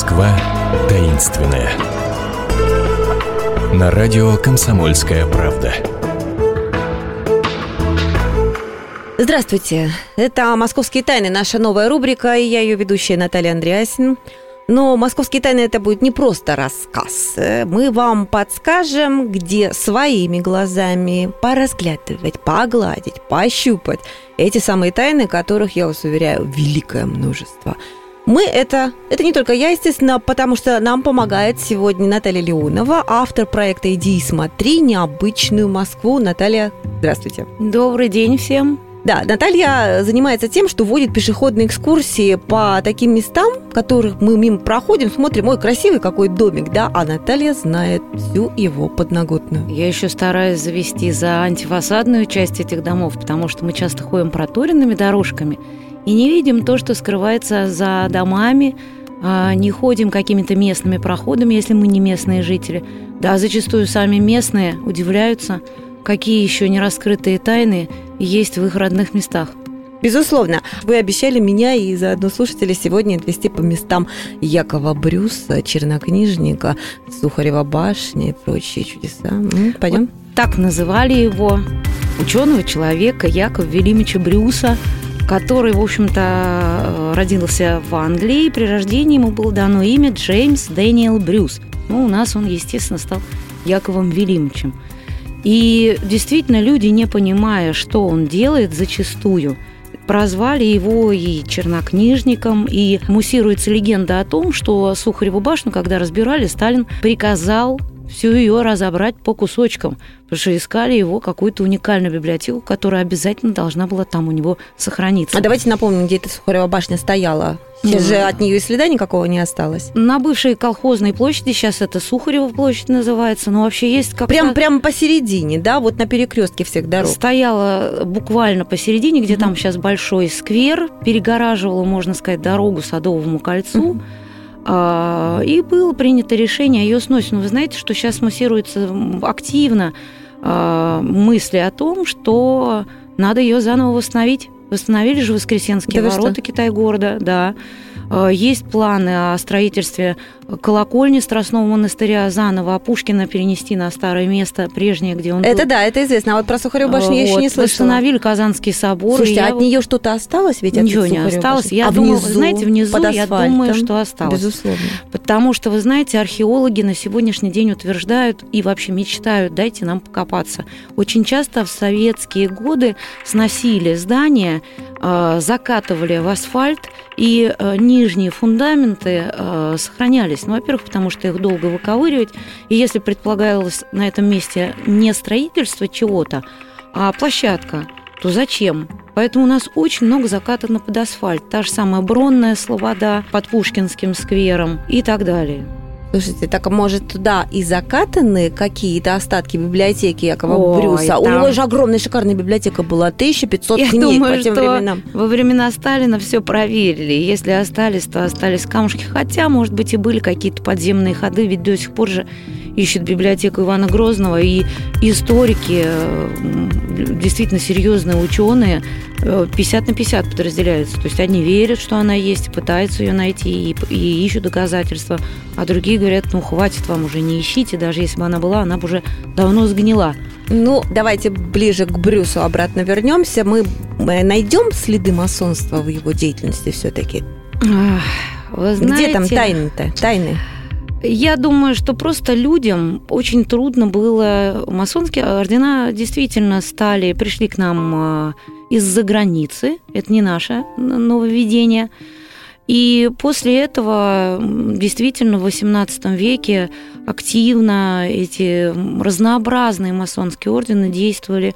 Москва таинственная. На радио «Комсомольская правда». Здравствуйте. Это «Московские тайны», наша новая рубрика, и я ее ведущая Наталья Андреасин. Но «Московские тайны» это будет не просто рассказ. Мы вам подскажем, где своими глазами поразглядывать, погладить, пощупать эти самые тайны, которых, я вас уверяю, великое множество – мы это, это не только я, естественно, потому что нам помогает сегодня Наталья Леонова, автор проекта «Иди и смотри. Необычную Москву». Наталья, здравствуйте. Добрый день всем. Да, Наталья занимается тем, что водит пешеходные экскурсии по таким местам, которых мы мимо проходим, смотрим, ой, красивый какой домик, да, а Наталья знает всю его подноготную. Я еще стараюсь завести за антифасадную часть этих домов, потому что мы часто ходим проторенными дорожками, и не видим то, что скрывается за домами, а, не ходим какими-то местными проходами, если мы не местные жители. Да, зачастую сами местные удивляются, какие еще не раскрытые тайны есть в их родных местах. Безусловно, вы обещали меня и заодно слушателей сегодня отвезти по местам Якова Брюса, чернокнижника, Сухарева башни и прочие чудеса. Пойдем? Вот так называли его ученого человека Якова Велимича Брюса – который, в общем-то, родился в Англии. При рождении ему было дано имя Джеймс Дэниел Брюс. Ну, у нас он, естественно, стал Яковом Велимовичем. И действительно, люди, не понимая, что он делает, зачастую прозвали его и чернокнижником, и муссируется легенда о том, что Сухареву башню, когда разбирали, Сталин приказал всю ее разобрать по кусочкам, потому что искали его какую-то уникальную библиотеку, которая обязательно должна была там у него сохраниться. А давайте напомним, где эта Сухарева башня стояла. Сейчас же от нее и следа никакого не осталось. На бывшей колхозной площади, сейчас это Сухарева площадь называется, но вообще есть как Прям, прямо посередине, да, вот на перекрестке всех дорог. Стояла буквально посередине, где mm-hmm. там сейчас большой сквер, перегораживала, можно сказать, дорогу Садовому кольцу. А, и было принято решение о ее сносе. Но вы знаете, что сейчас массируется активно а, мысли о том, что надо ее заново восстановить. Восстановили же Воскресенские да ворота Китай-города, да. А, есть планы о строительстве колокольни Страстного монастыря заново, а Пушкина перенести на старое место прежнее, где он Это был. да, это известно. А вот про Сухареву башню вот. я еще не слышала. Восстановили Казанский собор. Слушайте, а от нее что-то осталось? Ведь Ничего не осталось. Башни? Я а думаю, внизу, знаете, внизу под я думаю, что осталось. Безусловно. Потому что, вы знаете, археологи на сегодняшний день утверждают и вообще мечтают, дайте нам покопаться. Очень часто в советские годы сносили здания, э, закатывали в асфальт, и э, нижние фундаменты э, сохранялись есть. Ну, во-первых, потому что их долго выковыривать, и если предполагалось на этом месте не строительство чего-то, а площадка, то зачем? Поэтому у нас очень много закатано под асфальт. Та же самая Бронная Слобода под Пушкинским сквером и так далее. Слушайте, так а может туда и закатаны какие-то остатки библиотеки Якова Ой, Брюса? Там... У него же огромная шикарная библиотека была, 1500 Я книг думаю, по тем что временам. во времена Сталина все проверили. Если остались, то остались камушки. Хотя, может быть, и были какие-то подземные ходы, ведь до сих пор же ищут библиотеку Ивана Грозного, и историки, действительно серьезные ученые, 50 на 50 подразделяются. То есть одни верят, что она есть, пытаются ее найти и, и ищут доказательства, а другие говорят, ну хватит вам уже, не ищите, даже если бы она была, она бы уже давно сгнила. Ну, давайте ближе к Брюсу обратно вернемся. Мы найдем следы масонства в его деятельности все-таки. Где там тайны-то? Тайны? Я думаю, что просто людям очень трудно было. Масонские ордена действительно стали, пришли к нам а, из-за границы. Это не наше нововведение. И после этого действительно в XVIII веке активно эти разнообразные масонские ордены действовали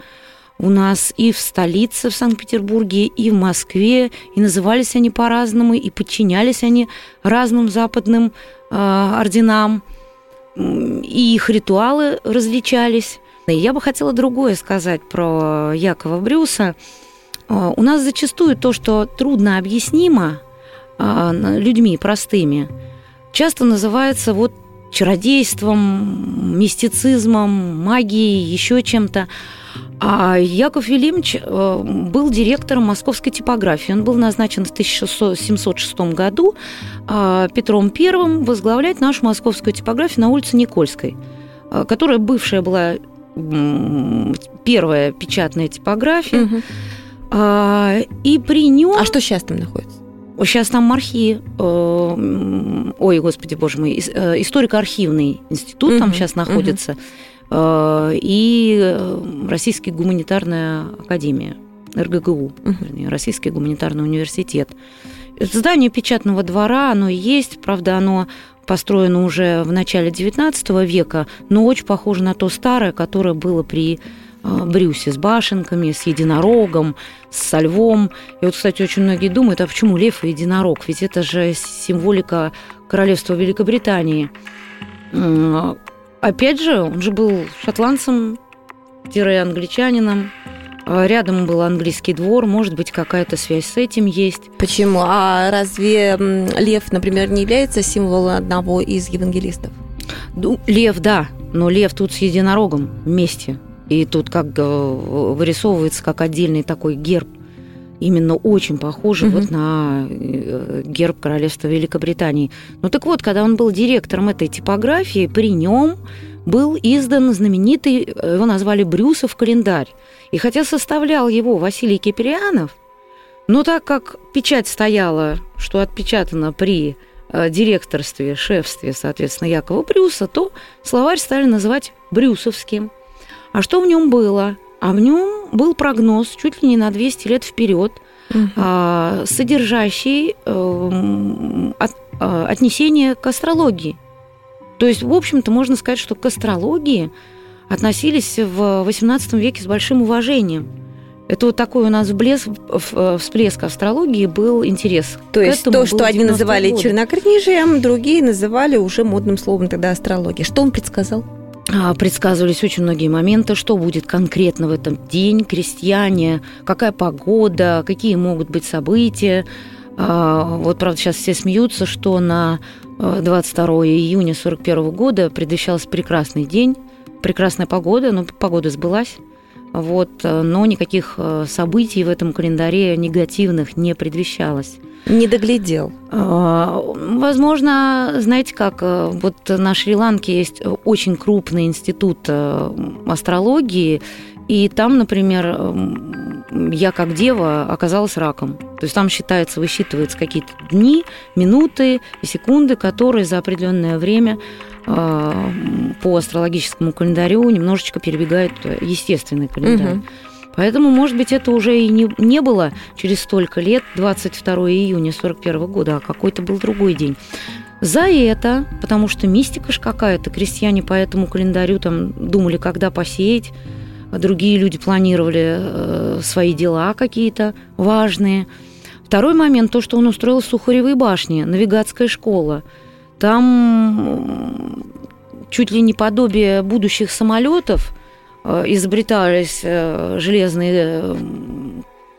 у нас и в столице, в Санкт-Петербурге, и в Москве, и назывались они по-разному, и подчинялись они разным западным орденам, и их ритуалы различались. И я бы хотела другое сказать про Якова Брюса. Э, у нас зачастую то, что трудно объяснимо э, людьми простыми, часто называется вот чародейством, мистицизмом, магией, еще чем-то. А Яков Велимович э, был директором московской типографии. Он был назначен в 1706 году а Петром I возглавлять нашу московскую типографию на улице Никольской, э, которая бывшая была первая печатная типография. Угу. И при нем... А что сейчас там находится? Сейчас там архи, э, ой, господи, боже мой, историко-архивный институт угу, там сейчас находится. Угу. Э, и э, Российская гуманитарная академия, РГГУ, вернее, Российский гуманитарный университет. Здание печатного двора, оно есть, правда, оно построено уже в начале XIX века, но очень похоже на то старое, которое было при э, Брюсе с башенками, с единорогом, со львом. И вот, кстати, очень многие думают, а почему лев и единорог? Ведь это же символика королевства Великобритании. Опять же, он же был шотландцем-англичанином. А рядом был английский двор, может быть, какая-то связь с этим есть. Почему? А разве лев, например, не является символом одного из евангелистов? Ну, лев, да, но лев тут с единорогом вместе. И тут как э, вырисовывается как отдельный такой герб – именно очень похожий угу. вот на э, герб королевства Великобритании. Ну так вот, когда он был директором этой типографии, при нем был издан знаменитый, э, его назвали Брюсов календарь. И хотя составлял его Василий Киприанов, но так как печать стояла, что отпечатано при э, директорстве, шефстве, соответственно, Якова Брюса, то словарь стали называть Брюсовским. А что в нем было? А в нем был прогноз чуть ли не на 200 лет вперед, угу. содержащий эм, от, а, отнесение к астрологии. То есть, в общем-то, можно сказать, что к астрологии относились в XVIII веке с большим уважением. Это вот такой у нас всплеск, всплеск астрологии был интерес. То есть то, что одни называли годы. чернокнижием, другие называли уже модным словом тогда астрология. Что он предсказал? А, предсказывались очень многие моменты, что будет конкретно в этом день, крестьяне, какая погода, какие могут быть события. А, вот, правда, сейчас все смеются, что на 22 а, июня 1941 года предвещался прекрасный день, прекрасная погода, но погода сбылась. Вот, но никаких событий в этом календаре негативных не предвещалось. Не доглядел. А, возможно, знаете как, э, вот на Шри-Ланке есть очень крупный институт э, астрологии, и там, например, я как дева оказалась раком. То есть там считается, высчитываются какие-то дни, минуты и секунды, которые за определенное время э, по астрологическому календарю немножечко перебегают естественный календарь. Угу. Поэтому, может быть, это уже и не, не было через столько лет, 22 июня 41 года, а какой-то был другой день. За это, потому что мистика ж какая-то, крестьяне по этому календарю там думали, когда посеять, другие люди планировали э, свои дела какие-то важные. Второй момент, то, что он устроил в Сухаревой башне, навигатская школа. Там чуть ли не подобие будущих самолетов – Э, изобретались э, железные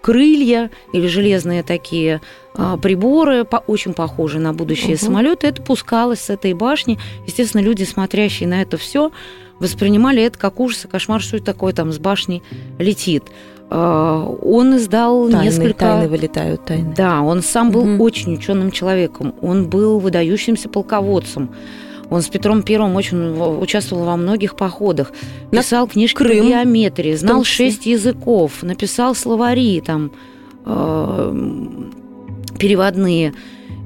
крылья или железные такие приборы, очень похожие на будущие угу. самолеты. Это пускалось с этой башни. Естественно, люди, смотрящие на это все, воспринимали это как ужас и кошмар, что это такое там с башни летит. Он издал тайны, несколько... Тайны вылетают, тайны. Да, он сам был угу. очень ученым человеком. Он был выдающимся полководцем. Он с Петром Первым очень участвовал во многих походах. Писал книжки Крым, по геометрии, знал шесть языков, написал словари там э, переводные.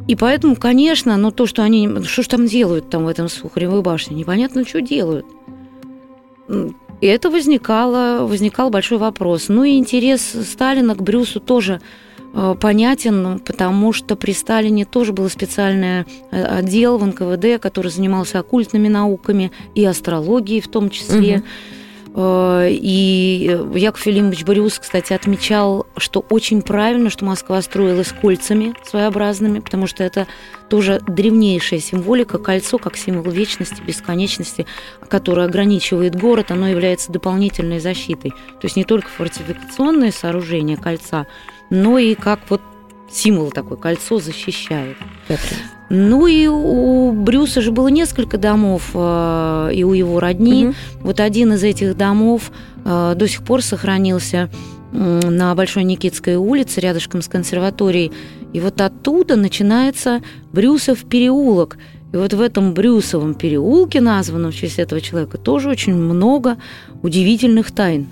И поэтому, конечно, ну то, что они... Что ж там делают там в этом Сухаревой башне? Непонятно, что делают. И это возникало, возникал большой вопрос. Ну и интерес Сталина к Брюсу тоже Э, понятен, потому что при Сталине тоже был специальный э, отдел в НКВД, который занимался оккультными науками и астрологией в том числе. Угу. И Яков Филимович Борюс, кстати, отмечал, что очень правильно, что Москва строилась кольцами своеобразными, потому что это тоже древнейшая символика. Кольцо как символ вечности, бесконечности, которое ограничивает город, оно является дополнительной защитой. То есть не только фортификационное сооружение кольца, но и как вот символ такой, кольцо защищает. Ну и у Брюса же было несколько домов, э, и у его родни. Угу. Вот один из этих домов э, до сих пор сохранился на Большой Никитской улице, рядышком с консерваторией. И вот оттуда начинается Брюсов переулок. И вот в этом Брюсовом переулке, названном в честь этого человека, тоже очень много удивительных тайн.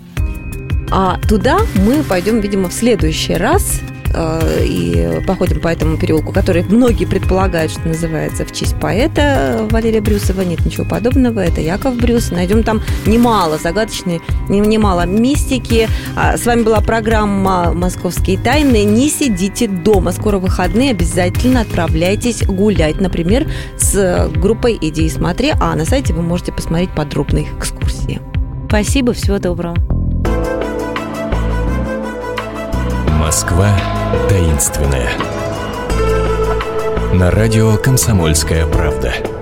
А туда мы пойдем, видимо, в следующий раз и походим по этому переулку, который многие предполагают, что называется в честь поэта Валерия Брюсова. Нет ничего подобного. Это Яков Брюс. Найдем там немало загадочной, немало мистики. А, с вами была программа «Московские тайны». Не сидите дома. Скоро выходные. Обязательно отправляйтесь гулять. Например, с группой «Иди и смотри». А на сайте вы можете посмотреть подробные экскурсии. Спасибо. Всего доброго. Москва таинственная. На радио «Комсомольская правда».